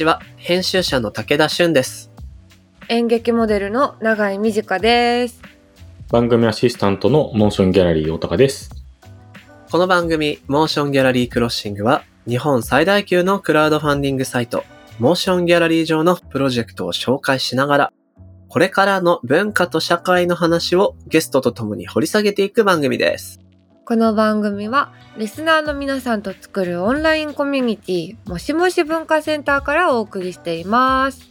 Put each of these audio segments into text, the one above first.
ちは。編集者の武田俊です。演劇モデルの永井美智香です。番組アシスタントのモーションギャラリー大高です。この番組、モーションギャラリークロッシングは、日本最大級のクラウドファンディングサイト、モーションギャラリー上のプロジェクトを紹介しながら、これからの文化と社会の話をゲストと共に掘り下げていく番組です。この番組はリスナーの皆さんと作るオンラインコミュニティもしもし文化センターからお送りしています。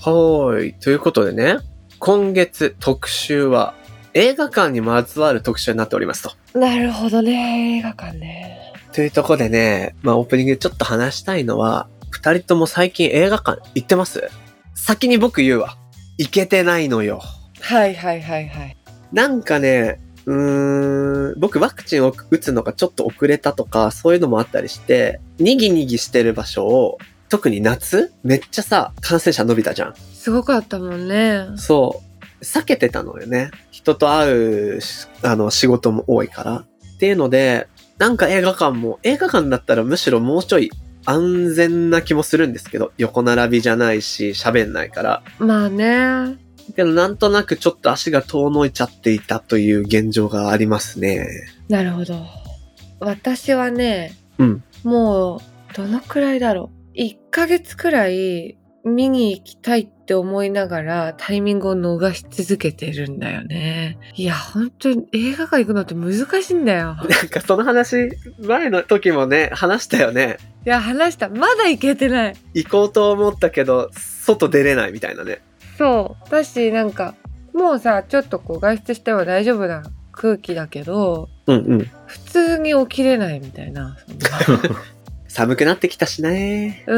はーい。ということでね、今月特集は映画館にまつわる特集になっておりますと。なるほどね、映画館ね。というところでね、まあオープニングでちょっと話したいのは、二人とも最近映画館行ってます？先に僕言うわ。行けてないのよ。はいはいはいはい。なんかね、うーん、僕ワクチンを打つのがちょっと遅れたとか、そういうのもあったりして、にぎにぎしてる場所を、特に夏めっちゃさ、感染者伸びたじゃん。すごかったもんね。そう。避けてたのよね。人と会うし、あの、仕事も多いから。っていうので、なんか映画館も、映画館だったらむしろもうちょい安全な気もするんですけど、横並びじゃないし、喋んないから。まあね。けどなんとなくちょっと足が遠のいちゃっていたという現状がありますね。なるほど。私はね、うん。もう、どのくらいだろう。1ヶ月くらい見に行きたいって思いながらタイミングを逃し続けてるんだよね。いや、本当に映画館行くのって難しいんだよ。なんかその話、前の時もね、話したよね。いや、話した。まだ行けてない。行こうと思ったけど、外出れないみたいなね。そう。だし、なんか、もうさ、ちょっとこう外出しても大丈夫な空気だけど、うんうん。普通に起きれないみたいな。寒くなってきたしね。う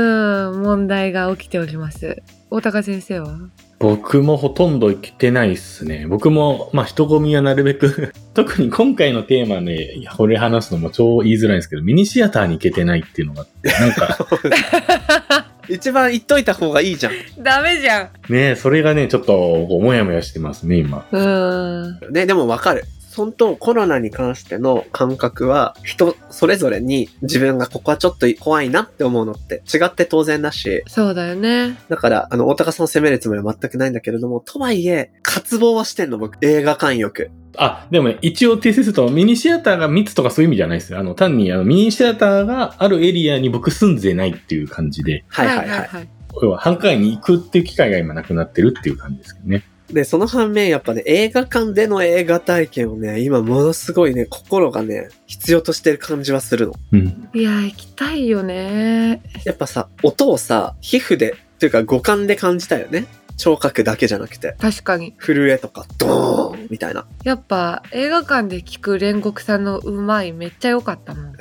ん、問題が起きております。大高先生は？僕もほとんど行けてないっすね。僕も、まあ、人混みはなるべく、特に今回のテーマで、いやこれ話すのも超言いづらいんですけど、ミニシアターに行けてないっていうのがあって、なんか、一番言っといた方がいいじゃん。ダメじゃん。ね、それがね、ちょっと、こうもやもやしてますね、今。うん。ね、でもわかる。本当コロナに関しての感覚は人それぞれに自分がここはちょっと怖いなって思うのって違って当然だし、そうだよね。だから、あの、大高さんを責めるつもりは全くないんだけれども、とはいえ、渇望はしてんの、僕。映画館欲。あ、でもね、一応訂正すると、ミニシアターが密とかそういう意味じゃないですよ。あの、単に、あの、ミニシアターがあるエリアに僕住んでないっていう感じで、はいはいはい。はい。要は繁華街に行くっていう機会が今なくなってるっていう感じですけどね。で、その反面、やっぱね、映画館での映画体験をね、今ものすごいね、心がね、必要としてる感じはするの。うん。いや、行きたいよね。やっぱさ、音をさ、皮膚で、というか五感で感じたよね。聴覚だけじゃなくて。確かに。震えとか、ドーンみたいな。やっぱ映画館で聞く煉獄さんのうまいめっちゃ良かったもん。うん。い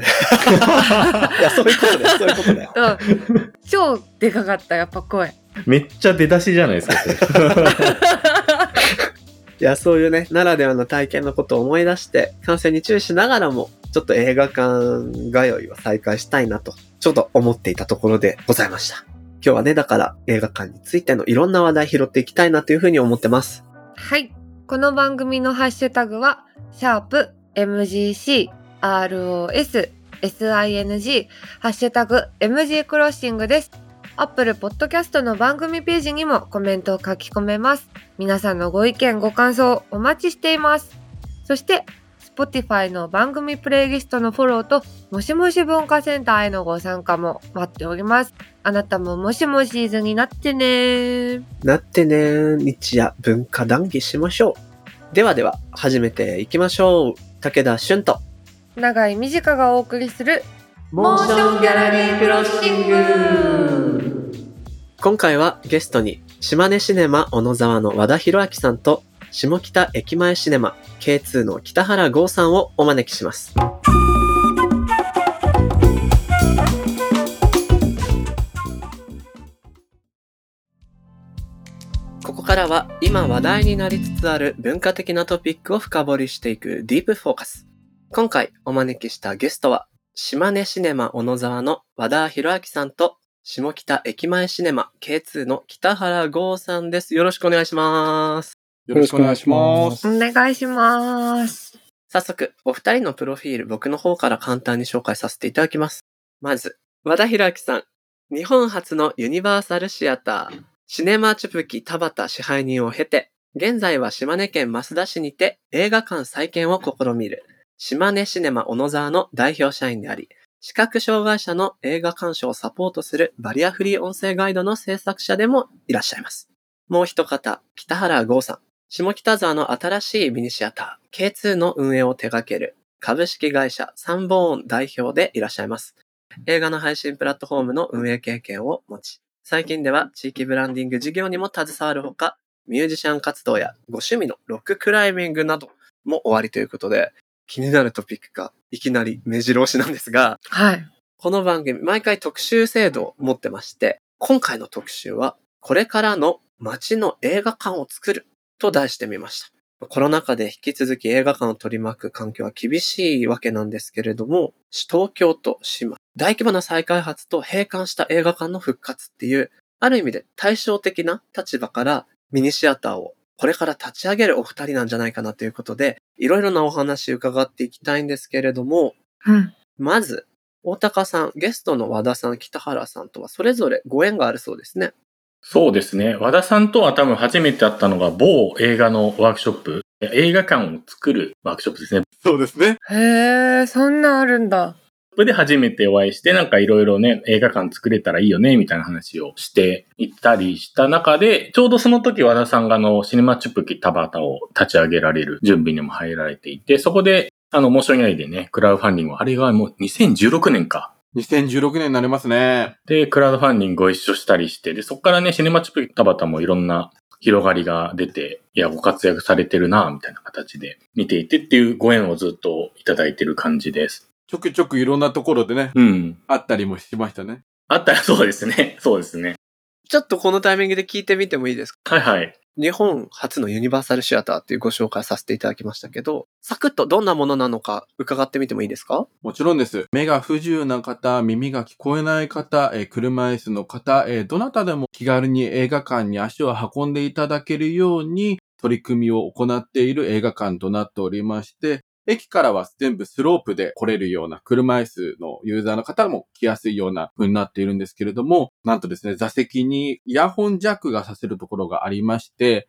や、そういうことだよ、そういうことだよ。超でかかった、やっぱ声。めっちゃ出だしじゃないですか、それ いや、そういうね、ならではの体験のことを思い出して、感染に注意しながらも、ちょっと映画館通いは再開したいなと、ちょっと思っていたところでございました。今日はね、だから映画館についてのいろんな話題拾っていきたいなというふうに思ってます。はい。この番組のハッシュタグは、シャープ MGC ROS SING ハッシュタグ MG クロッシングです。Apple Podcast の番組ページにもコメントを書き込めます。皆さんのご意見、ご感想お待ちしています。そして、Spotify の番組プレイリストのフォローと、もしもし文化センターへのご参加も待っております。あなたももしもしーずになってねなってね、日夜文化談義しましょう。ではでは、始めていきましょう。武田俊と、長井美智香がお送りするモーションギャラリークロッシング今回はゲストに島根シネマ小野沢の和田博明さんと下北駅前シネマ K2 の北原剛さんをお招きします。ここからは今話題になりつつある文化的なトピックを深掘りしていくディープフォーカス。今回お招きしたゲストは島根シネマ小野沢の和田博明さんと、下北駅前シネマ K2 の北原剛さんです。よろしくお願いします。よろしくお願いします。お願いします。早速、お二人のプロフィール、僕の方から簡単に紹介させていただきます。まず、和田博明さん。日本初のユニバーサルシアター、シネマチュプキ田畑支配人を経て、現在は島根県増田市にて映画館再建を試みる、島根シネマ小野沢の代表社員であり、視覚障害者の映画鑑賞をサポートするバリアフリー音声ガイドの制作者でもいらっしゃいます。もう一方、北原剛さん。下北沢の新しいミニシアター、K2 の運営を手掛ける株式会社サンボーン代表でいらっしゃいます。映画の配信プラットフォームの運営経験を持ち、最近では地域ブランディング事業にも携わるほか、ミュージシャン活動やご趣味のロッククライミングなども終わりということで、気になるトピックがいきなり目白押しなんですが、はい。この番組、毎回特集制度を持ってまして、今回の特集は、これからの街の映画館を作ると題してみました。コロナ禍で引き続き映画館を取り巻く環境は厳しいわけなんですけれども、東京と島、大規模な再開発と閉館した映画館の復活っていう、ある意味で対照的な立場からミニシアターをこれから立ち上げるお二人なんじゃないかなということで、いろいろなお話伺っていきたいんですけれども、うん。まず、大高さん、ゲストの和田さん、北原さんとはそれぞれご縁があるそうですね。そうですね。和田さんとは多分初めて会ったのが某映画のワークショップ。映画館を作るワークショップですね。そうですね。へえ、そんなんあるんだ。それで初めてお会いして、なんかいろいろね、映画館作れたらいいよね、みたいな話をしていったりした中で、ちょうどその時和田さんがあの、シネマチュプキ田畑を立ち上げられる準備にも入られていて、そこで、あの、モーション以外でね、クラウドファンディングを、あれがもう2016年か。2016年になりますね。で、クラウドファンディングご一緒したりして、で、そこからね、シネマチュプキ田畑もいろんな広がりが出て、いや、ご活躍されてるな、みたいな形で見ていてっていうご縁をずっといただいてる感じです。ちょくちょくいろんなところでね、うん。あったりもしましたね。あったら そうですね。そうですね。ちょっとこのタイミングで聞いてみてもいいですか？はいはい。日本初のユニバーサルシアターっていうご紹介させていただきましたけど、サクッとどんなものなのか伺ってみてもいいですか？もちろんです。目が不自由な方、耳が聞こえない方、えー車椅子の方、えーどなたでも気軽に映画館に足を運んでいただけるように取り組みを行っている映画館となっておりまして、駅からは全部スロープで来れるような車椅子のユーザーの方も来やすいような風になっているんですけれども、なんとですね、座席にイヤホンジャックがさせるところがありまして。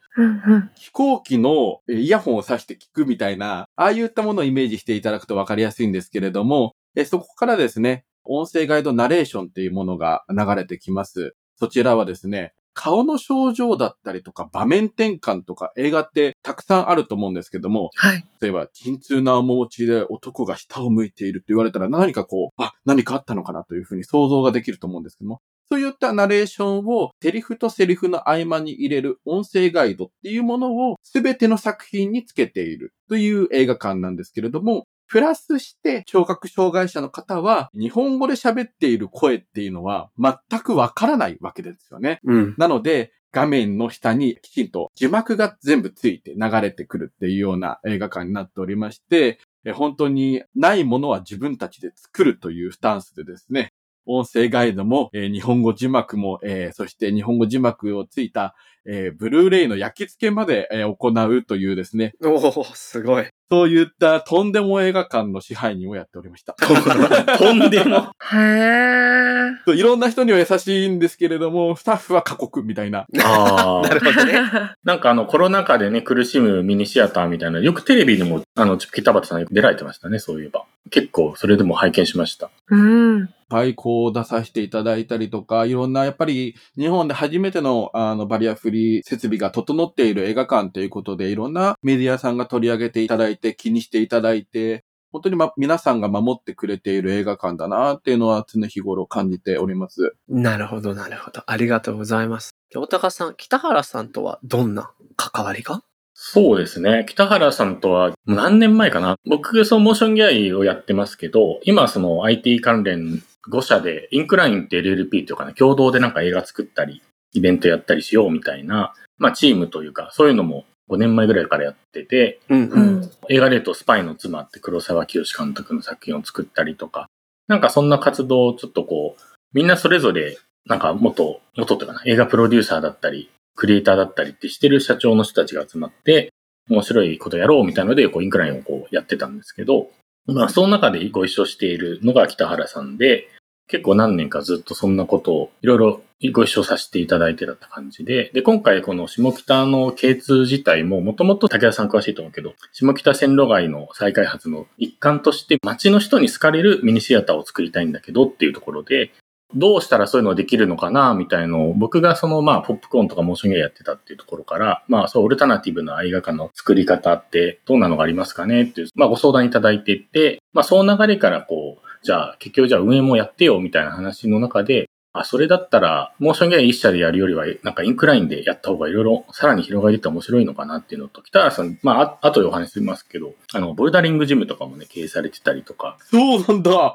飛行機のえーイヤホンを挿して聞くみたいな、ああいったものをイメージしていただくと分かりやすいんですけれども、えそこからですね、音声ガイドナレーションっていうものが流れてきます。そちらはですね、顔の症状だったりとか場面転換とか映画ってたくさんあると思うんですけども、はい。例えば、鎮痛な面持ちで男が下を向いているって言われたら何かこう、あ、何かあったのかなというふうに想像ができると思うんですけども、そういったナレーションをセリフとセリフの合間に入れる音声ガイドっていうものを全ての作品につけているという映画館なんですけれども、プラスして聴覚障害者の方は日本語で喋っている声っていうのは全くわからないわけですよね。うん。なので、画面の下にきちんと字幕が全部ついて流れてくるっていうような映画館になっておりまして、え本当にないものは自分たちで作るというスタンスでですね、音声ガイドも、えー日本語字幕も、えーそして日本語字幕をついた、えーブルーレイの焼き付けまで、えー行うというですね、おおすごい。そういったとんでも映画館の支配人をやっておりました。とんでも。へえ。そういろんな人には優しいんですけれども、スタッフは過酷みたいな。ああ。なるほどね。なんかあのコロナ禍でね、苦しむミニシアターみたいな、よくテレビにも、あの、北畑さん出られてましたね、そういえば。結構、それでも拝見しました。うん。対抗を出させていただいたりとか、いろんな、やっぱり日本で初めてのあのバリアフリー設備が整っている映画館ということで、いろんなメディアさんが取り上げていただいて、気にしていただいて、本当に、ま、皆さんが守ってくれている映画館だなっていうのは常日頃感じております。なるほど、なるほど。ありがとうございます。大高さん、北原さんとはどんな関わりが？そうですね。北原さんとは何年前かな？僕、そのモーションギャイをやってますけど、今その IT 関連5社で、インクラインって LLP っていうかな、共同でなんか映画作ったり、イベントやったりしようみたいな、まあチームというか、そういうのも5年前ぐらいからやってて、うんう。ん。映画で言うとスパイの妻って黒沢清監督の作品を作ったりとか、なんかそんな活動をちょっとこう、みんなそれぞれ、なんか元、元っていうかな、映画プロデューサーだったり、クリエイターだったりってしてる社長の人たちが集まって、面白いことやろうみたいので、こう、インクラインをこうやってたんですけど、まあ、その中でご一緒しているのが北原さんで、結構何年かずっとそんなことをいろいろご一緒させていただいてたって感じで、で、今回この下北の K2 自体ももともと武田さん詳しいと思うけど、下北線路街の再開発の一環として街の人に好かれるミニシアターを作りたいんだけどっていうところで、どうしたらそういうのできるのかな、みたいのを、僕がその、まあ、ポップコーンとかモーションゲーやってたっていうところから、まあ、そう、オルタナティブな映画館の作り方ってどんなのがありますかねっていう、まあ、ご相談いただいていて、まあ、その流れからこう、じゃあ、結局じゃあ運営もやってよ、みたいな話の中で、あ、それだったら、モーションゲーム一社でやるよりは、なんかインクラインでやった方がいろいろさらに広がりって面白いのかなっていうのと、北原さん、まあ、あ後でお話ししますけど、あの、ボルダリングジムとかもね、経営されてたりとか。そうなんだ。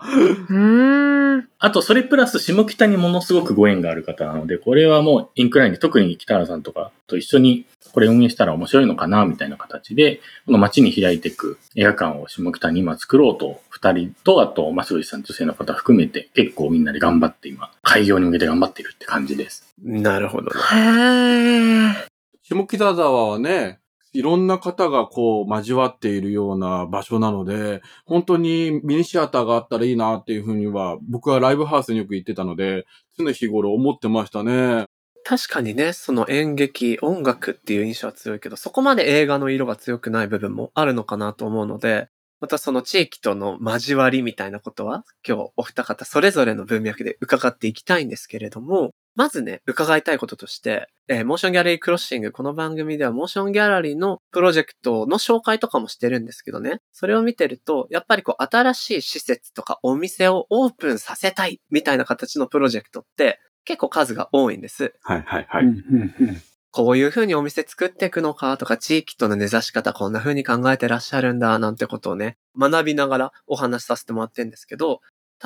うーん。あと、それプラス下北にものすごくご縁がある方なので、これはもうインクラインで特に北原さんとかと一緒にこれ運営したら面白いのかな、みたいな形で、この街に開いていく映画館を下北に今作ろうと、二人と、あと、増口さん女性の方含めて、結構みんなで頑張って今、開業に向けて頑張ってるって感じです。なるほどね。へえ。下北沢はね、いろんな方がこう交わっているような場所なので、本当にミニシアターがあったらいいなっていうふうには、僕はライブハウスによく行ってたので、常日頃思ってましたね。確かにね、その演劇、音楽っていう印象は強いけど、そこまで映画の色が強くない部分もあるのかなと思うので、またその地域との交わりみたいなことは、今日お二方それぞれの文脈で伺っていきたいんですけれども、まずね、伺いたいこととして、えーモーションギャラリークロッシング、この番組ではモーションギャラリーのプロジェクトの紹介とかもしてるんですけどね、それを見てると、やっぱりこう新しい施設とかお店をオープンさせたいみたいな形のプロジェクトって結構数が多いんです。はいはいはい。うんうんうんこうにお店作っていくのかとか、地域との根ざし方こんな風に考えてらっしゃるんだなんてことをね、学びながらお話しさせてもらってるんですけど、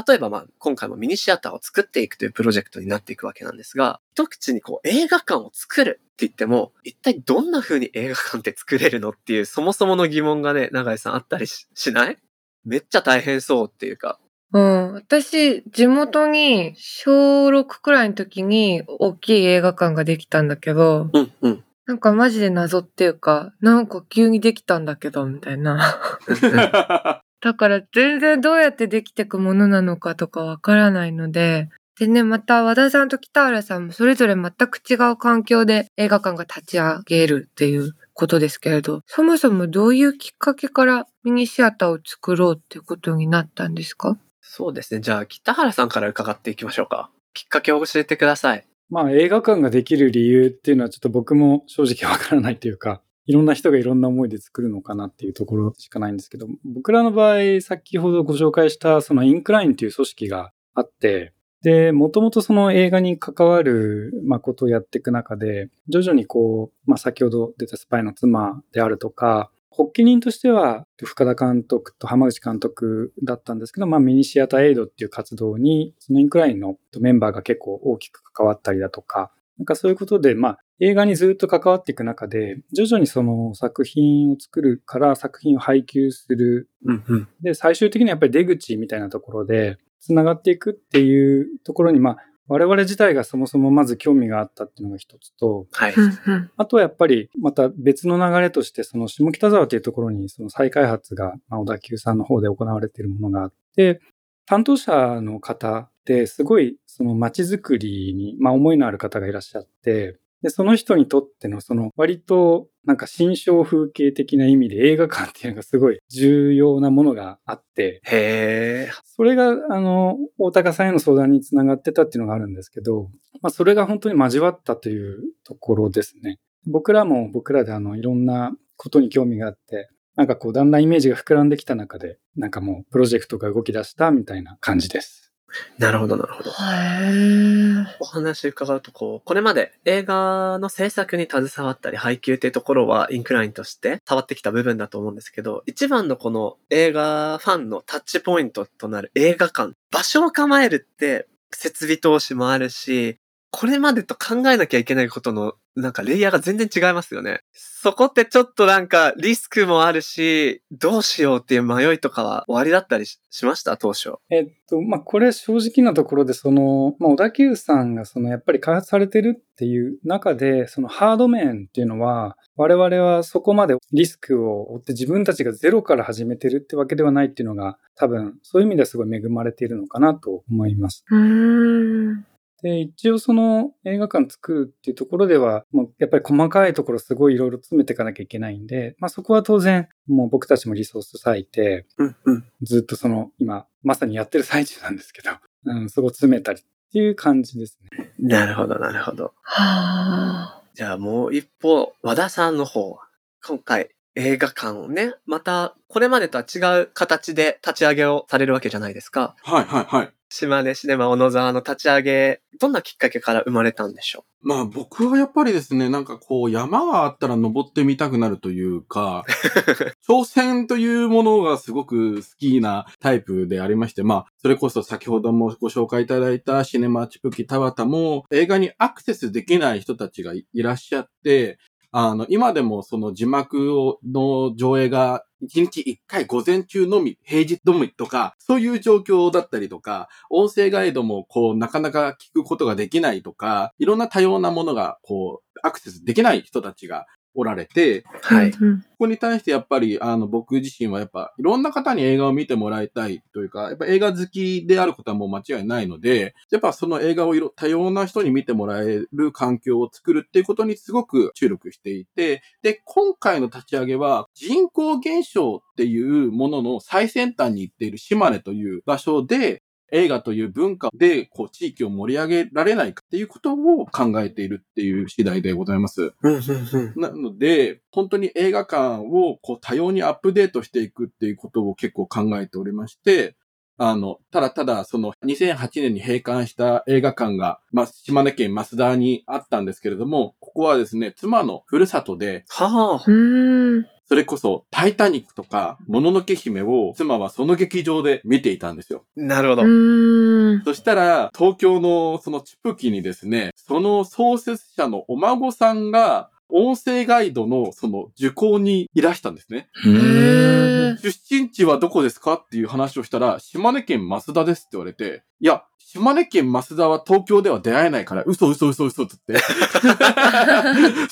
例えばまあ、今回もミニシアターを作っていくというプロジェクトになっていくわけなんですが、一口にこう映画館を作るって言っても、一体どんな風に映画館って作れるのっていう、そもそもの疑問がね、永井さんあったりしない？めっちゃ大変そうっていうか。うん。私、地元に小6くらいの時に大きい映画館ができたんだけど、うん、うん。なんかマジで謎っていうか、なんか急にできたんだけど、みたいな。だから全然どうやってできてくものなのかとかわからないので、でね、また和田さんと北原さんもそれぞれ全く違う環境で映画館が立ち上げるっていうことですけれど、そもそもどういうきっかけからミニシアターを作ろうっていうことになったんですか？そうですね。じゃあ、北原さんから伺っていきましょうか。きっかけを教えてください。まあ映画館ができる理由っていうのはちょっと僕も正直わからないというか、いろんな人がいろんな思いで作るのかなっていうところしかないんですけど、僕らの場合、先ほどご紹介したそのインクラインっていう組織があって、で、もともとその映画に関わる、まあ、ことをやっていく中で、徐々にこう、まあ、先ほど出たスパイの妻であるとか、発起人としては深田監督と浜口監督だったんですけど、まあ、ミニシアターエイドっていう活動に、そのインクラインのメンバーが結構大きく関わったりだとか、なんかそういうことで、まあ、映画にずっと関わっていく中で、徐々にその作品を作るから作品を配給する。うん、うん。で、最終的にやっぱり出口みたいなところで、繋がっていくっていうところに、まあ、我々自体がそもそもまず興味があったっていうのが一つと、はい。あとはやっぱりまた別の流れとして、その下北沢というところにその再開発が、まあ、小田急さんの方で行われているものがあって、担当者の方ってすごいその街づくりに、まあ、思いのある方がいらっしゃって、で、その人にとってのその割となんか新象風景的な意味で映画館っていうのがすごい重要なものがあって、へー。それが、あの、大高さんへの相談につながってたっていうのがあるんですけど、まあ、それが本当に交わったというところですね。僕らも僕らであの、いろんなことに興味があって、なんかこう、だんだんイメージが膨らんできた中で、なんかもう、プロジェクトが動き出したみたいな感じです。なるほど、なるほど。お話伺うと、こう、これまで映画の制作に携わったり、配給っていうところはインクラインとして変わってきた部分だと思うんですけど、一番のこの映画ファンのタッチポイントとなる映画館、場所を構えるって設備投資もあるし、これまでと考えなきゃいけないことの、なんかレイヤーが全然違いますよね。そこってちょっとなんかリスクもあるし、どうしようっていう迷いとかは終わりだったりしました？当初。えっと、まあ、これ正直なところで、その、まあ、小田急さんがその、やっぱり開発されてるっていう中で、そのハード面っていうのは、我々はそこまでリスクを負って自分たちがゼロから始めてるってわけではないっていうのが、多分、そういう意味ではすごい恵まれているのかなと思います。うーん。で、一応その映画館作るっていうところでは、もうやっぱり細かいところすごいいろいろ詰めていかなきゃいけないんで、まあそこは当然、もう僕たちもリソース割いて、うんうん。ずっとその今、まさにやってる最中なんですけど、うん、そこ詰めたりっていう感じですね。なるほど、なるほど。はあ。じゃあもう一方、和田さんの方、今回映画館をね、またこれまでとは違う形で立ち上げをされるわけじゃないですか。はいはいはい。島根シネマ小野沢の立ち上げ、どんなきっかけから生まれたんでしょまあ僕はやっぱりですね、なんかこう山があったら登ってみたくなるというか、挑戦というものがすごく好きなタイプでありまして、まあそれこそ先ほどもご紹介いただいたシネマチプキ田畑も映画にアクセスできない人たちがいらっしゃって、あの、今でもその字幕をの上映が1日1回午前中のみ、平日のみとか、そういう状況だったりとか、音声ガイドもこう、なかなか聞くことができないとか、いろんな多様なものがこう、アクセスできない人たちがおられて、うはい。うんここに対してやっぱり、あの、僕自身はやっぱ、いろんな方に映画を見てもらいたいというか、やっぱ映画好きであることはもう間違いないので、やっぱその映画をいろ多様な人に見てもらえる環境を作るっていうことにすごく注力していて、で、今回の立ち上げは、人口減少っていうものの最先端に行っている島根という場所で、映画という文化で、こう、地域を盛り上げられないかっていうことを考えているっていう次第でございます。なので、本当に映画館をこう多様にアップデートしていくっていうことを結構考えておりまして、あの、ただただその2008年に閉館した映画館が、まあ、島根県増田にあったんですけれども、ここはですね、妻のふるさとで、はあ。それこそタイタニックとか、もののけ姫を妻はその劇場で見ていたんですよ。なるほど。うーん。そしたら、東京のそのチプキにですね、その創設者のお孫さんが、音声ガイドのその受講にいらしたんですね。出身地はどこですかっていう話をしたら、島根県増田ですって言われて、いや、島根県増田は東京では出会えないから、嘘嘘嘘嘘って言って。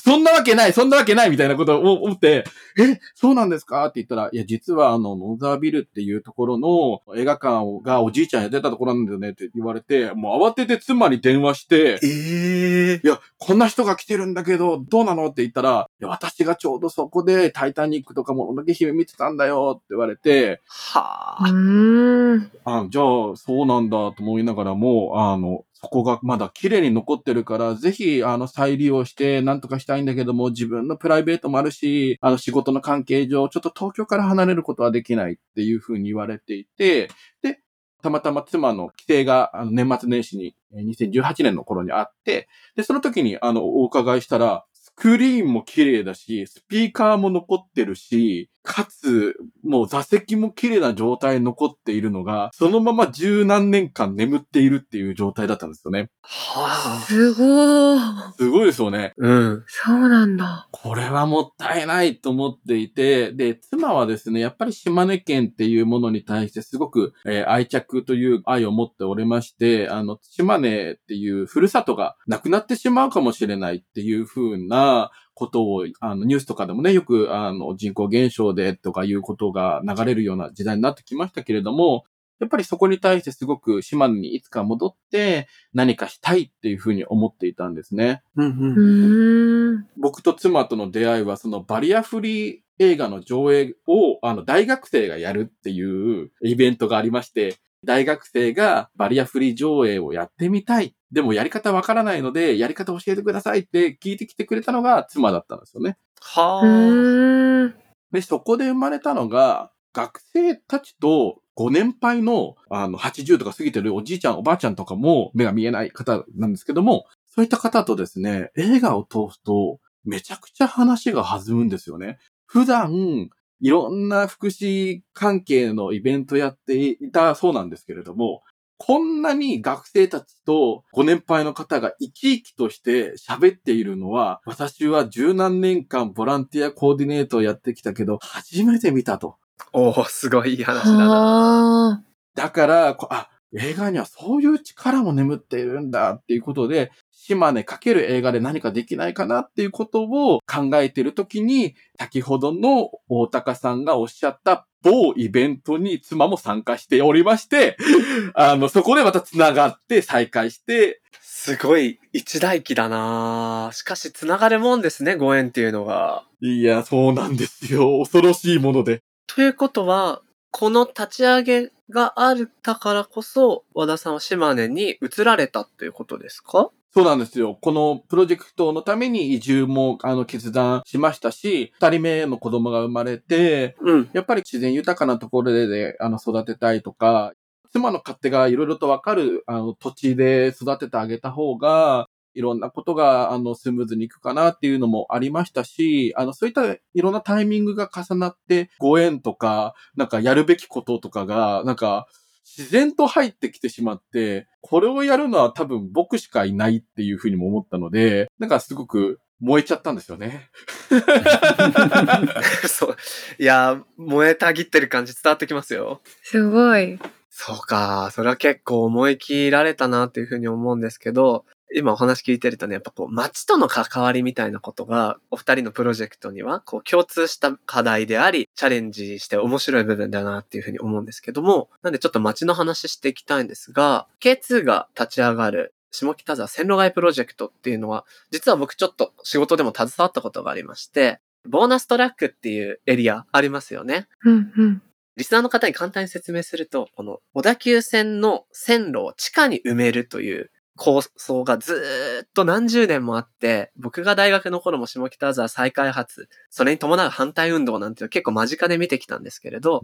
そんなわけない、そんなわけないみたいなことを思って、え、そうなんですかって言ったら、いや、実はあの、ノーザービルっていうところの映画館がおじいちゃんやってたところなんだよねって言われて、もう慌てて妻に電話して、ええいや、こんな人が来てるんだけど、どうなのって言ったら、いや私がちょうどそこでタイタニックとかもののけ姫見てたんだよって言われて、はうあ。ーん。あじゃあ、そうなんだと思いながらも、あの、そこがまだ綺麗に残ってるから、ぜひ、あの、再利用してなんとかしたいんだけども、自分のプライベートもあるし、あの、仕事の関係上、ちょっと東京から離れることはできないっていうふうに言われていて、で、たまたま妻の規定が、あの、年末年始に、え2018年の頃にあって、で、その時に、あの、お伺いしたら、スクリーンも綺麗だし、スピーカーも残ってるし、かつ、もう座席も綺麗な状態に残っているのが、そのまま十何年間眠っているっていう状態だったんですよね。はあ。すごー。すごいですよね。うん。そうなんだ。これはもったいないと思っていて、で、妻はですね、やっぱり島根県っていうものに対してすごく、えー愛着という愛を持っておりまして、あの、島根っていうふるさとがなくなってしまうかもしれないっていう風なことを、あの、ニュースとかでもね、よく、あの、人口減少でとかいうことが流れるような時代になってきましたけれども、やっぱりそこに対してすごく島根にいつか戻って何かしたいっていうふうに思っていたんですね。うんうーん。僕と妻との出会いは、そのバリアフリー映画の上映を、あの、大学生がやるっていうイベントがありまして、大学生がバリアフリー上映をやってみたい。でもやり方わからないので、やり方教えてくださいって聞いてきてくれたのが妻だったんですよね。はうあ。で、そこで生まれたのが、学生たちとご年配の、あの、80とか過ぎてるおじいちゃん、おばあちゃんとかも目が見えない方なんですけども、そういった方とですね、映画を通すと、めちゃくちゃ話が弾むんですよね。普段、いろんな福祉関係のイベントやっていたそうなんですけれども、こんなに学生たちとご年配の方が生き生きとして喋っているのは、私は十何年間ボランティアコーディネートをやってきたけど、初めて見たと。おおすごいいい話だな。はあ。だから、こあ、映画にはそういう力も眠っているんだっていうことで、島根かける映画で何かできないかなっていうことを考えているときに、先ほどの大高さんがおっしゃった某イベントに妻も参加しておりまして、あの、そこでまた繋がって再会して、すごい一大期だなしかし繋がるもんですね、ご縁っていうのが。いや、そうなんですよ。恐ろしいもので。ということは、この立ち上げがあったからこそ、和田さんは島根に移られたっていうことですか？そうなんですよ。このプロジェクトのために移住も、あの、決断しましたし、二人目の子供が生まれて、うん。やっぱり自然豊かなところで、であの、育てたいとか、妻の勝手がいろいろとわかる、あの、土地で育ててあげた方が、いろんなことが、あの、スムーズにいくかなっていうのもありましたし、あの、そういったいろんなタイミングが重なって、ご縁とか、なんかやるべきこととかが、なんか、自然と入ってきてしまって、これをやるのは多分僕しかいないっていうふうにも思ったので、なんかすごく燃えちゃったんですよね。そう。いや、燃えたぎってる感じ伝わってきますよ。すごい。そうか。それは結構思い切られたなっていうふうに思うんですけど、今お話聞いてるとね、やっぱこう、街との関わりみたいなことが、お二人のプロジェクトには、こう、共通した課題であり、チャレンジして面白い部分だなっていうふうに思うんですけども、なんでちょっと街の話していきたいんですが、K2 が立ち上がる、下北沢線路街プロジェクトっていうのは、実は僕ちょっと仕事でも携わったことがありまして、ボーナストラックっていうエリアありますよね。うんうん。リスナーの方に簡単に説明すると、この小田急線の線路を地下に埋めるという構想がずーっと何十年もあって、僕が大学の頃も下北沢再開発、それに伴う反対運動なんていうのを結構間近で見てきたんですけれど。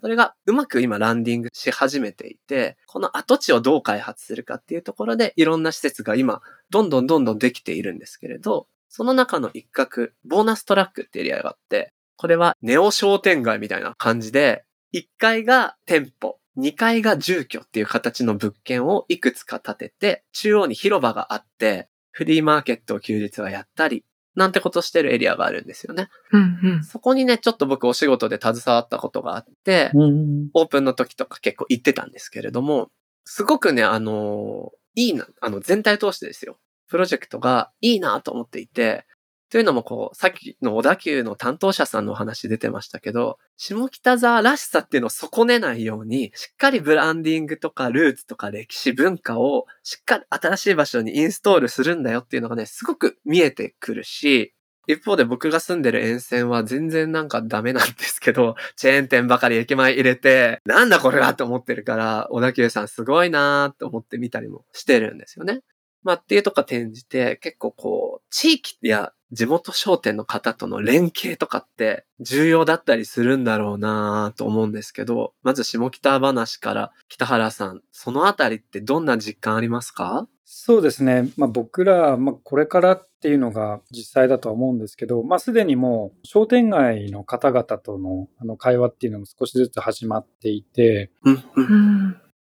それがうまく今ランディングし始めていて、この跡地をどう開発するかっていうところでいろんな施設が今どんどんどんどんできているんですけれど、その中の一角、ボーナストラックってエリアがあって、これはネオ商店街みたいな感じで、1階が店舗、2階が住居っていう形の物件をいくつか建てて、中央に広場があって、フリーマーケットを休日はやったり、なんてことしてるエリアがあるんですよね。うんうん。そこにね、ちょっと僕お仕事で携わったことがあって、うん。オープンの時とか結構行ってたんですけれども、すごくね、あのいいな、あの、全体通してですよ。プロジェクトがいいなと思っていて、というのもこう、さっきの小田急の担当者さんのお話出てましたけど、下北沢らしさっていうのを損ねないように、しっかりブランディングとかルーツとか歴史文化をしっかり新しい場所にインストールするんだよっていうのがね、すごく見えてくるし、一方で僕が住んでる沿線は全然なんかダメなんですけど、チェーン店ばかり駅前入れて、なんだこれはと思ってるから、小田急さんすごいなーと思って見たりもしてるんですよね。まあっていうとか転じて、結構こう、地域や地元商店の方との連携とかって重要だったりするんだろうなーと思うんですけど、まず下北話から北原さん、そのあたりってどんな実感ありますか？そうですね。まあ、僕ら、まあ、これからっていうのが実際だとは思うんですけど、まあ、すでにもう商店街の方々とのあの会話っていうのも少しずつ始まっていて、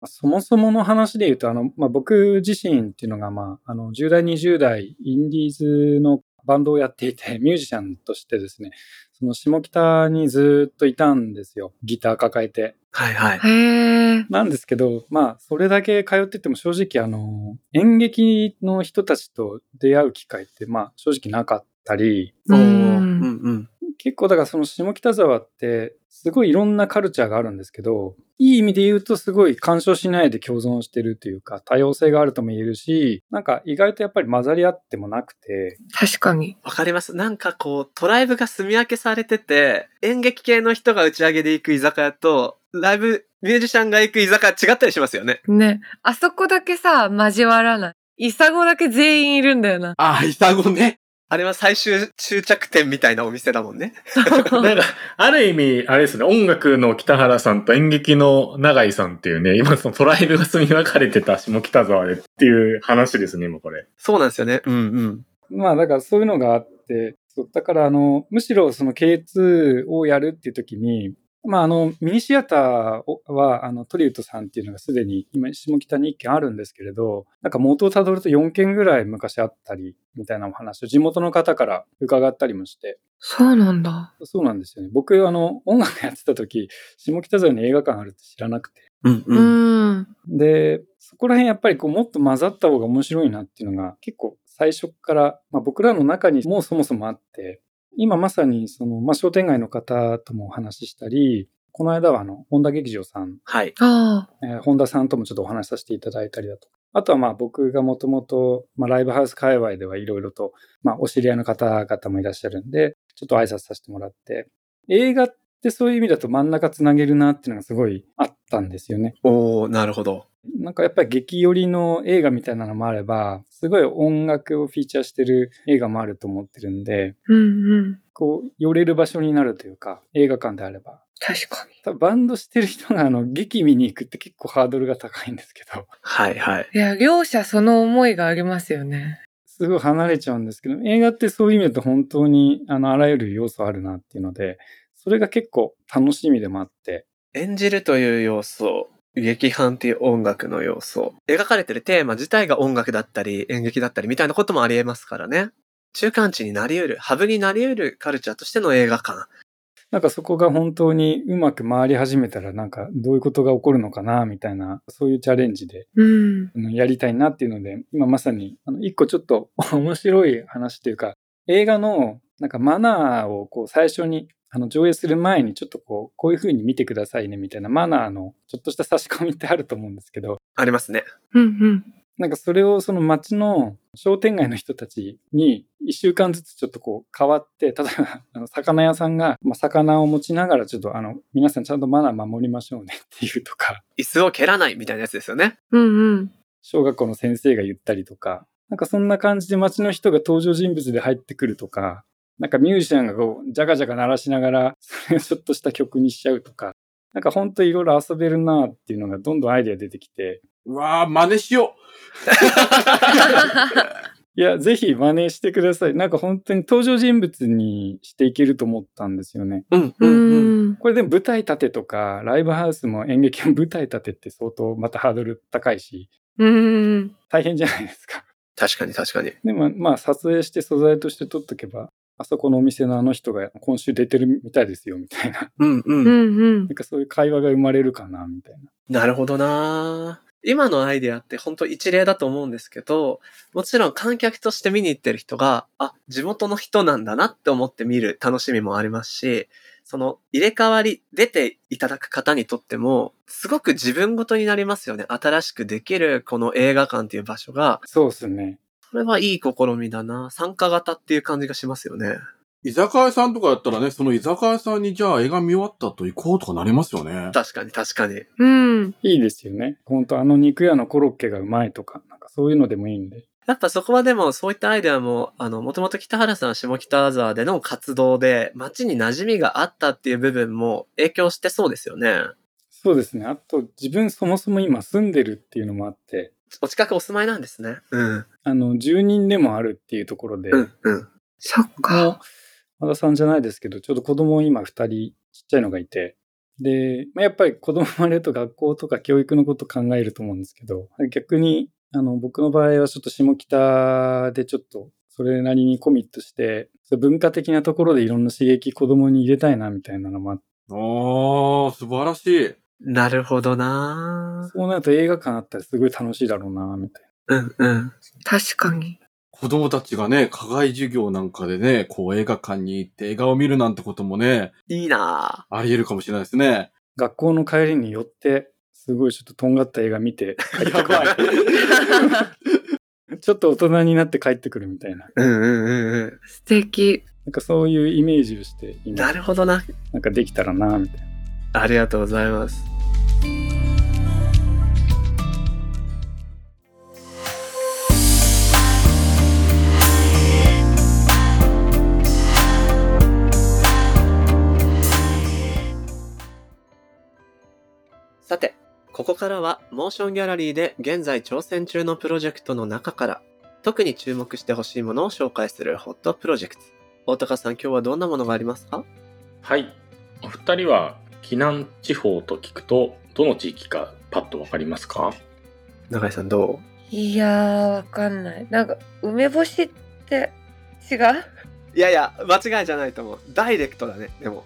そもそもの話で言うと、あの、まあ、僕自身っていうのが、まあ、あの、10代、20代、インディーズのバンドをやっていて、ミュージシャンとしてですね、その下北にずっといたんですよ。ギター抱えて。はいはい。へえ。なんですけど、まあ、それだけ通ってても正直、あの、演劇の人たちと出会う機会って、まあ、正直なかったり、おーうんうんうん。結構だからその下北沢って、すごいいろんなカルチャーがあるんですけど、いい意味で言うとすごい干渉しないで共存してるというか、多様性があるとも言えるし、なんか意外とやっぱり混ざり合ってもなくて、確かに。わかります。なんかこう、トライブが住み分けされてて、演劇系の人が打ち上げで行く居酒屋と、ライブ、ミュージシャンが行く居酒屋違ったりしますよね。ね。あそこだけさ、交わらない。イサゴだけ全員いるんだよな。あ、イサゴね。あれは最終終着点みたいなお店だもんね。なんか、ある意味、あれですね、音楽の北原さんと演劇の永井さんっていうね、今そのトライブが住み分かれてた下北沢でっていう話ですね、今これ。そうなんですよね。うんうん。まあだからそういうのがあって、そうだからあの、むしろその K2 をやるっていう時に、まあ、あの、ミニシアターは、あの、トリウッドさんっていうのがすでに今、下北に1軒あるんですけれど、なんか元をたどると4軒ぐらい昔あったり、みたいなお話を地元の方から伺ったりもして。そうなんだ。そうなんですよね。僕、あの、音楽やってた時、下北沢に映画館あるって知らなくて。うんううん。ん。で、そこら辺やっぱりこう、もっと混ざった方が面白いなっていうのが、結構最初から、まあ僕らの中にもうそもそもあって、今まさにその、まあ商店街の方ともお話ししたり、この間はあの、本田劇場さんはい。ああ。えー本田さんともちょっとお話しさせていただいたりだとか。あとはまあ僕がもともと、まあライブハウス界隈ではいろいろと、まあお知り合いの方々もいらっしゃるんで、ちょっと挨拶させてもらって、映画ってそういう意味だと真ん中つなげるなっていうのがすごいあったんですよね。おー、なるほど。なんかやっぱり劇寄りの映画みたいなのもあれば、すごい音楽をフィーチャーしてる映画もあると思ってるんで、うんうん。こう、寄れる場所になるというか、映画館であれば。確かに。バンドしてる人があの、劇見に行くって結構ハードルが高いんですけど、はいはい。いや、両者その思いがありますよね。すごい離れちゃうんですけど、映画ってそういう意味だと本当にあの、あらゆる要素あるなっていうので、それが結構楽しみでもあって、演じるという要素、劇伴っていう音楽の要素、描かれてるテーマ自体が音楽だったり演劇だったりみたいなこともありえますからね。中間地になり得る、ハブになり得るカルチャーとしての映画館。なんかそこが本当にうまく回り始めたらなんかどういうことが起こるのかなみたいな、そういうチャレンジでやりたいなっていうので、今まさにあの一個ちょっと面白い話というか、映画のなんかマナーをこう最初にあの上映する前にちょっとこう、こういう風に見てくださいねみたいなマナーのちょっとした差し込みってあると思うんですけど、ありますね。うんうん。なんかそれをその街の商店街の人たちに一週間ずつちょっとこう変わって、例えばあの魚屋さんが、まあ、魚を持ちながらちょっとあの皆さんちゃんとマナー守りましょうねっていうとか、椅子を蹴らないみたいなやつですよね。うんうん。小学校の先生が言ったりとか、なんかそんな感じで街の人が登場人物で入ってくるとか、なんかミュージシャンがこう、ジャカジャカ鳴らしながら、それをちょっとした曲にしちゃうとか、なんかほんといろいろ遊べるなっていうのがどんどんアイデア出てきて、うわー、真似しよ いや、ぜひ真似してください。なんか本当に登場人物にしていけると思ったんですよね。うん、ううん、うん。ん。これでも舞台立てとか、ライブハウスも演劇の舞台立てって相当またハードル高いし、うん。大変じゃないですか。確かに確かに。でもまあ撮影して素材として撮っとけば、あそこのお店のあの人が今週出てるみたいですよ、みたいな。うん、う。うんんうんなん。かそういう会話が生まれるかな、みたいな。なるほどな今のアイデアって本当一例だと思うんですけど、もちろん観客として見に行ってる人が、あ、地元の人なんだなって思って見る楽しみもありますし、その入れ替わり出ていただく方にとっても、すごく自分ごとになりますよね。新しくできるこの映画館っていう場所が、そうですね。それはいい試みだな。参加型っていう感じがしますよね。居酒屋さんとかだったらね、その居酒屋さんにじゃあ映画見終わったと行こうとかなりますよね。確かに確かに。うん。いいですよね。本当あの肉屋のコロッケがうまいとか、なんかそういうのでもいいんで。やっぱそこはでもそういったアイデアも、あの、もともと北原さんは下北沢での活動で街に馴染みがあったっていう部分も影響してそうですよね。そうですね。あと自分そもそも今住んでるっていうのもあって、お近くお住まいなんですね。うん。あの、住人でもあるっていうところで、うん、うん。そっか。和田さんじゃないですけど、ちょうど子供今二人ちっちゃいのがいて、で、まあ、やっぱり子供生まれると学校とか教育のこと考えると思うんですけど、逆に、あの、僕の場合はちょっと下北でちょっとそれなりにコミットして、文化的なところでいろんな刺激子供に入れたいなみたいなのもあって、おー、素晴らしい。なるほどなそうなると映画館あったらすごい楽しいだろうなみたいうん、うん。確かに。子供たちがね、課外授業なんかでね、こう映画館に行って映画を見るなんてこともね、いいなあり得るかもしれないですね。な。学校の帰りに寄って、すごいちょっととんがった映画見て帰ってく。る。ちょっと大人になって帰ってくるみたいな。うん、うん、うん、うん。素敵。なんかそういうイメージをして、今なるほどな。なんかできたらなみたいな。ありがとうございます。さて、ここからはモーションギャラリーで現在挑戦中のプロジェクトの中から特に注目してほしいものを紹介するホットプロジェクト。大高さん、今日はどんなものがありますか？はい。お二人は避難地方と聞くと、どの地域かパッとわかりますか？永井さんどいやー、わかんない。なんか、梅干しって違う？ういやいや、間違いじゃないと思う。ダイレクトだね、でも。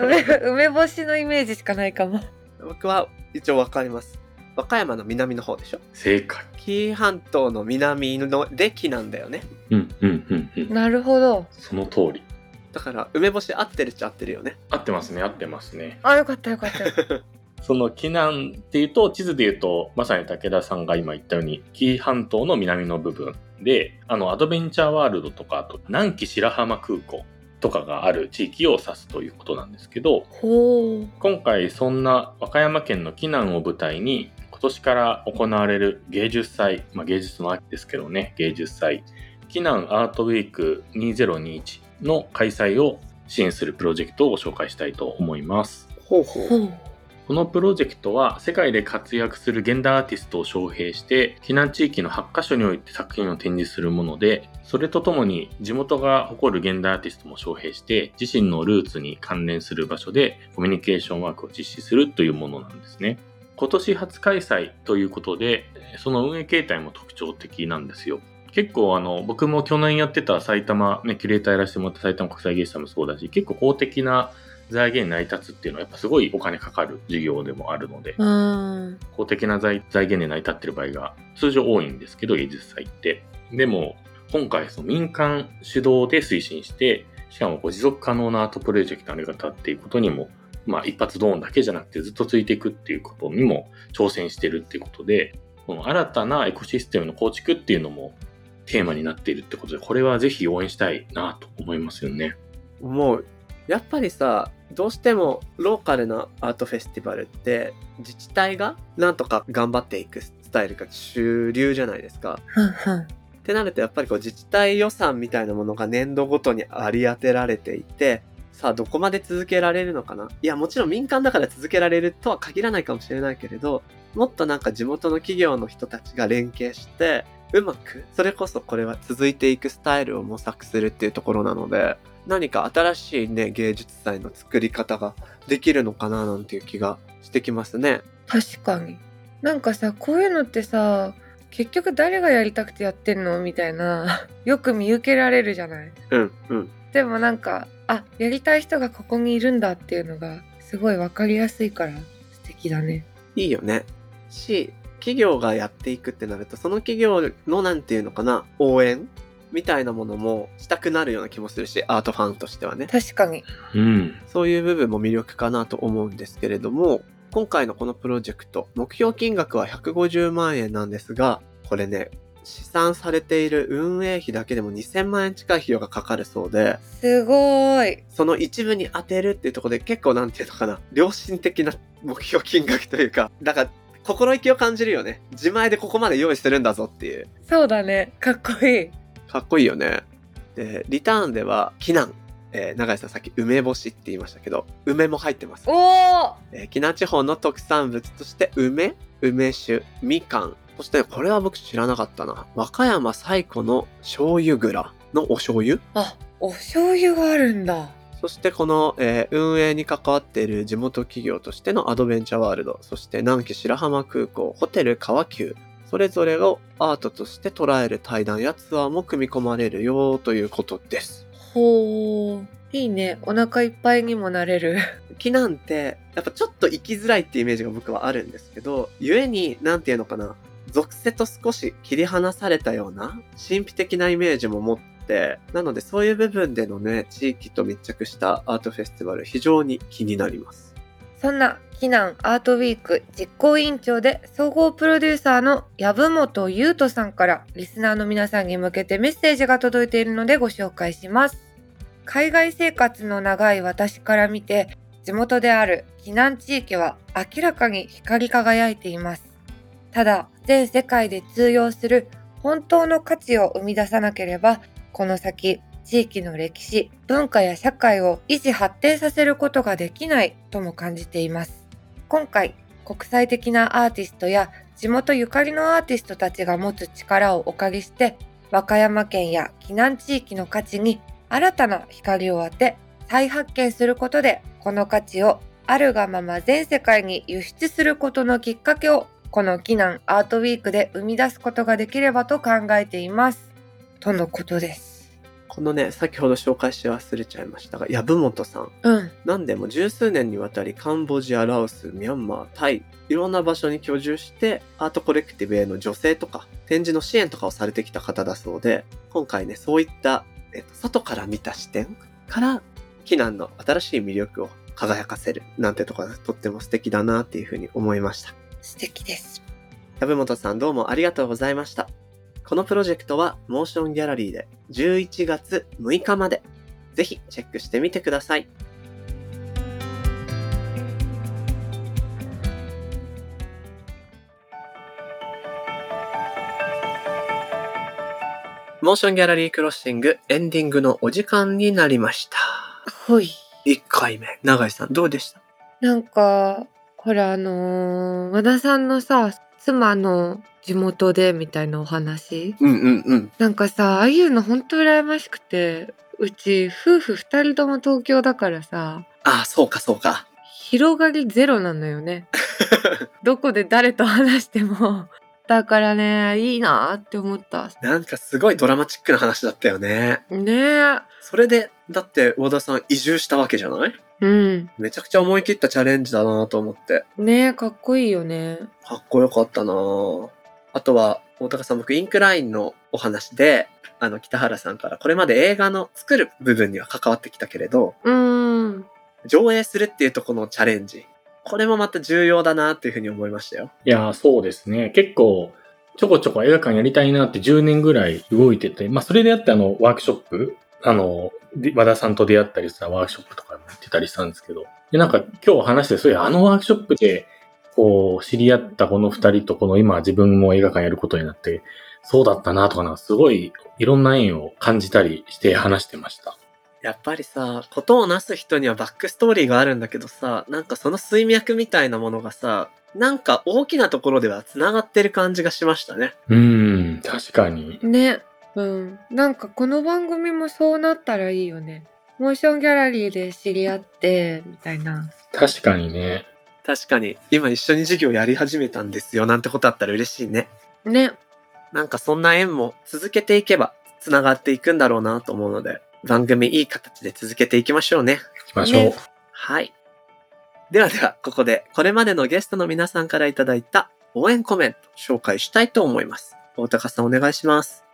梅梅干しのイメージしかないかも。僕は一応わかります。和歌山の南の方でしょ？正解。紀伊半島の南ので紀なんだよね。うん、うん、うん、うん。なるほど。その通り。だから、梅干し合ってるっちゃ合ってるよね。合ってますね、合ってますね。あ、よかったよかった。その避難っていうと、地図で言うと、まさに武田さんが今言ったように、紀伊半島の南の部分で、あの、アドベンチャーワールドとか、あと、南紀白浜空港とかがある地域を指すということなんですけど。今回そんな和歌山県の紀南を舞台に、今年から行われる芸術祭、まあ、芸術の秋ですけどね、芸術祭、紀南アートウィーク2021の開催を支援するプロジェクトをご紹介したいと思います。ほうほほう。このプロジェクトは世界で活躍する現代アーティストを招聘して避難地域の8カ所において作品を展示するものでそれとともに地元が誇る現代アーティストも招聘して自身のルーツに関連する場所でコミュニケーションワークを実施するというものなんですね。今年初開催ということでその運営形態も特徴的なんですよ。結構あの僕も去年やってた埼玉、ね、キュレーターやらせてもらった埼玉国際芸術祭もそうだし結構公的な財源に成り立つっていうのはやっぱすごいお金かかる事業でもあるので。公的な財財源で成り立ってる場合が通常多いんですけど、芸術祭って。でも、今回その民間主導で推進して、しかもこう持続可能なアートプロジェクトのあり方っていうことにも、まあ一発ドーンだけじゃなくてずっとついていくっていうことにも挑戦してるっていうことで、この新たなエコシステムの構築っていうのもテーマになっているってことで、これはぜひ応援したいなと思いますよね。もう、やっぱりさ、どうしてもローカルなアートフェスティバルって自治体がなんとか頑張っていくスタイルが主流じゃないですか。ってなるとやっぱりこう自治体予算みたいなものが年度ごとに割り当てられていて、さあどこまで続けられるのかな？いやもちろん民間だから続けられるとは限らないかもしれないけれど、もっとなんか地元の企業の人たちが連携して、うまく、それこそこれは続いていくスタイルを模索するっていうところなので、何か新しいね、芸術祭の作り方ができるのかななんていう気がしてきますね。確かに。なんかさ、こういうのってさ、結局誰がやりたくてやってんのみたいな、よく見受けられるじゃない。うん、うん。でもなんか、あ、やりたい人がここにいるんだっていうのが、すごいわかりやすいから素敵だね。いいよね。し、企業がやっていくってなると、その企業のなんていうのかな、応援みたいなものもしたくなるような気もするし、アートファンとしてはね。確かに。うん。そういう部分も魅力かなと思うんですけれども、今回のこのプロジェクト、目標金額は150万円なんですが、これね、試算されている運営費だけでも2000万円近い費用がかかるそうで、すごーい。その一部に当てるっていうところで結構なんていうのかな、良心的な目標金額というか、だから心意気を感じるよね。自前でここまで用意するんだぞっていう。そうだね。かっこいい。かっこいいよね。で、リターンでは、避難。えー、長井さんさっき梅干しって言いましたけど、梅も入ってます。おーえー、紀南地方の特産物として梅、梅酒、みかん。そしてこれは僕知らなかったな。和歌山最古の醤油蔵のお醤油？あ、お醤油があるんだ。そしてこの、えー運営に関わっている地元企業としてのアドベンチャーワールド、そして南紀白浜空港、ホテル川急、それぞれをアートとして捉える対談やツアーも組み込まれるよということです。ほー。いいね。お腹いっぱいにもなれる。木なんて、やっぱちょっと生きづらいってイメージが僕はあるんですけど、故に、なんていうのかな、属性と少し切り離されたような、神秘的なイメージも持って、なのでそういう部分でのね、地域と密着したアートフェスティバル、非常に気になります。そんな避難アートウィーク実行委員長で総合プロデューサーの籔本優斗さんからリスナーの皆さんに向けてメッセージが届いているのでご紹介します。海外生活の長い私から見て地元である避難地域は明らかに光り輝いています。ただ全世界で通用する本当の価値を生み出さなければこの先地域の歴史、文化や社会を維持発展させることができないとも感じています。今回、国際的なアーティストや地元ゆかりのアーティストたちが持つ力をお借りして、和歌山県や避難地域の価値に新たな光を当て、再発見することで、この価値をあるがまま全世界に輸出することのきっかけをこの避難アートウィークで生み出すことができればと考えています。とのことです。このね、先ほど紹介し忘れちゃいましたが、籔本さん。うん。なんでも十数年にわたりカンボジア、ラオス、ミャンマー、タイ、いろんな場所に居住して、アートコレクティブへの助成とか、展示の支援とかをされてきた方だそうで、今回ね、そういった、えっと、外から見た視点から、避難の新しい魅力を輝かせるなんてとこがとっても素敵だなっていうふうに思いました。素敵です。籔本さんどうもありがとうございました。このプロジェクトはモーションギャラリーで11月6日まで。ぜひチェックしてみてください。モーションギャラリークロッシングエンディングのお時間になりました。ほい。1回目。永井さんどうでした？なんか、これあのー和田さんのさ、妻の地元でみたいなお話うんうんうん。なんかさ、ああいうのほんと羨ましくて、うち夫婦二人とも東京だからさ、ああ、そうかそうか。広がりゼロなのよね。どこで誰と話しても。だからね、いいなって思った。なんかすごいドラマチックな話だったよね。ねえ。それで、だって和田さん移住したわけじゃない？うん。めちゃくちゃ思い切ったチャレンジだなと思って。ねえ、かっこいいよね。かっこよかったなあとは、大高さん僕インクラインのお話で、あの、北原さんからこれまで映画の作る部分には関わってきたけれど、うーん。上映するっていうとこのチャレンジ。これもまた重要だなっていうふうに思いましたよ。いやー、そうですね。結構、ちょこちょこ映画館やりたいなって10年ぐらい動いてて、まあ、それであってあの、ワークショップ、あの、で和田さんと出会ったりしたワークショップとかも行ってたりしたんですけど、で、なんか今日話して、そういうあのワークショップで、こう、知り合ったこの二人とこの今自分も映画館やることになって、そうだったなとかな、すごいいろんな縁を感じたりして話してました。やっぱりさ、ことをなす人にはバックストーリーがあるんだけどさ、なんかその水脈みたいなものがさ、なんか大きなところでは繋がってる感じがしましたね。うーん、確かに。ね。うん。なんかこの番組もそうなったらいいよね。モーションギャラリーで知り合って、みたいな。確かにね。確かに、今一緒に授業やり始めたんですよなんてことあったら嬉しいね。ね。なんかそんな縁も続けていけば繋がっていくんだろうなと思うので、番組いい形で続けていきましょうね。行きましょう。ねはい。ではでは、ここでこれまでのゲストの皆さんからいただいた応援コメント紹介したいと思います。大高さんお願いします。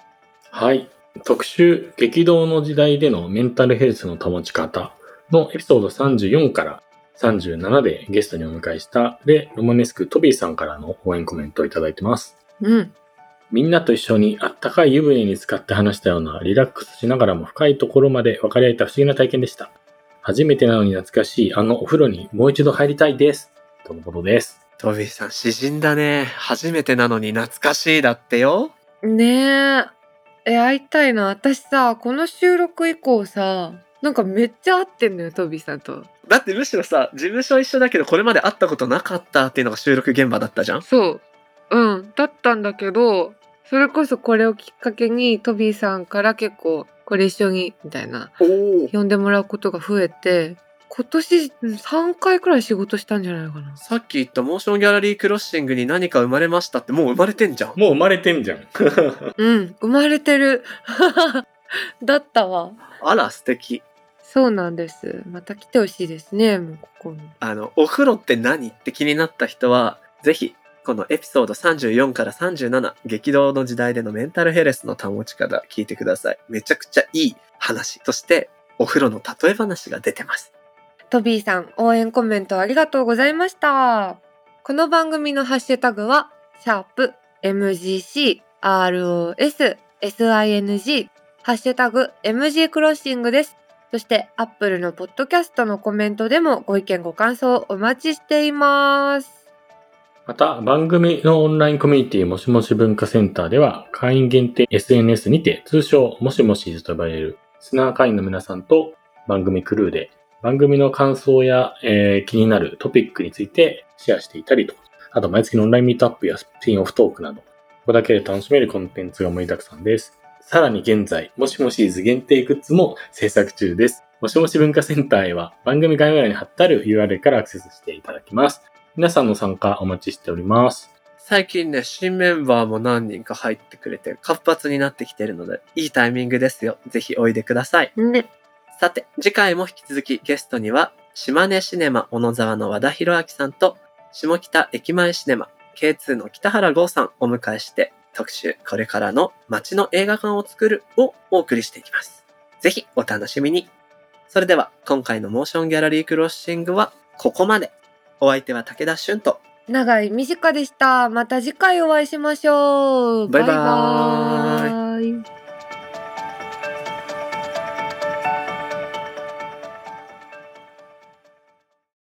はい。特集、激動の時代でのメンタルヘルスの保ち方のエピソード34から37でゲストにお迎えしたレ・ロマネスク・トビーさんからの応援コメントをいただいてます。うん。みんなと一緒にあったかい湯船に浸かって話したようなリラックスしながらも深いところまで分かり合えた不思議な体験でした。初めてなのに懐かしいあのお風呂にもう一度入りたいです。とのことです。トビーさん、詩人だね。初めてなのに懐かしいだってよ。ねえ。え、会いたいな。私さ、この収録以降さ、なんかめっちゃ会ってんのよ、トビーさんと。だってむしろさ、事務所一緒だけどこれまで会ったことなかったっていうのが収録現場だったじゃん？そう。うん。だったんだけど、それこそこれをきっかけにトビーさんから結構これ一緒にみたいなおお。呼んでもらうことが増えて今年3回くらい仕事したんじゃないかな。さっき言ったモーションギャラリークロッシングに何か生まれましたってもう生まれてんじゃん。もう生まれてんじゃん。うん、生まれてる。だったわ。あら、素敵。そうなんです。また来てほしいですね、もうここに。あの、お風呂って何って気になった人は、ぜひ、このエピソード34から37、激動の時代でのメンタルヘルスの保ち方聞いてください。めちゃくちゃいい話として、お風呂の例え話が出てます。トビーさん、応援コメントありがとうございました。この番組のハッシュタグは、シャープ MGC ROS SING ハッシュタグ MG クロッシングです。そして、アップルのポッドキャストのコメントでもご意見ご感想お待ちしています。また、番組のオンラインコミュニティもしもし文化センターでは、会員限定 SNS にて、通称もしもしと呼ばれる、スナー会員の皆さんと番組クルーで、番組の感想や、えー気になるトピックについてシェアしていたりとか、あと毎月のオンラインミートアップやスピンオフトークなど、ここだけで楽しめるコンテンツが盛りだくさんです。さらに現在、もしもしーず限定グッズも制作中です。もしもし文化センターへは番組概要欄に貼ってある URL からアクセスしていただきます。皆さんの参加お待ちしております。最近ね、新メンバーも何人か入ってくれて活発になってきてるので、いいタイミングですよ。ぜひおいでください。ね。さて、次回も引き続きゲストには、島根シネマ小野沢の和田博明さんと、下北駅前シネマ K2 の北原剛さんをお迎えして、特集、これからの街の映画館を作るをお送りしていきます。ぜひお楽しみに。それでは、今回のモーションギャラリークロッシングはここまで。お相手は武田俊と、長い短でした。また次回お会いしましょう。バイバーイバイバーイ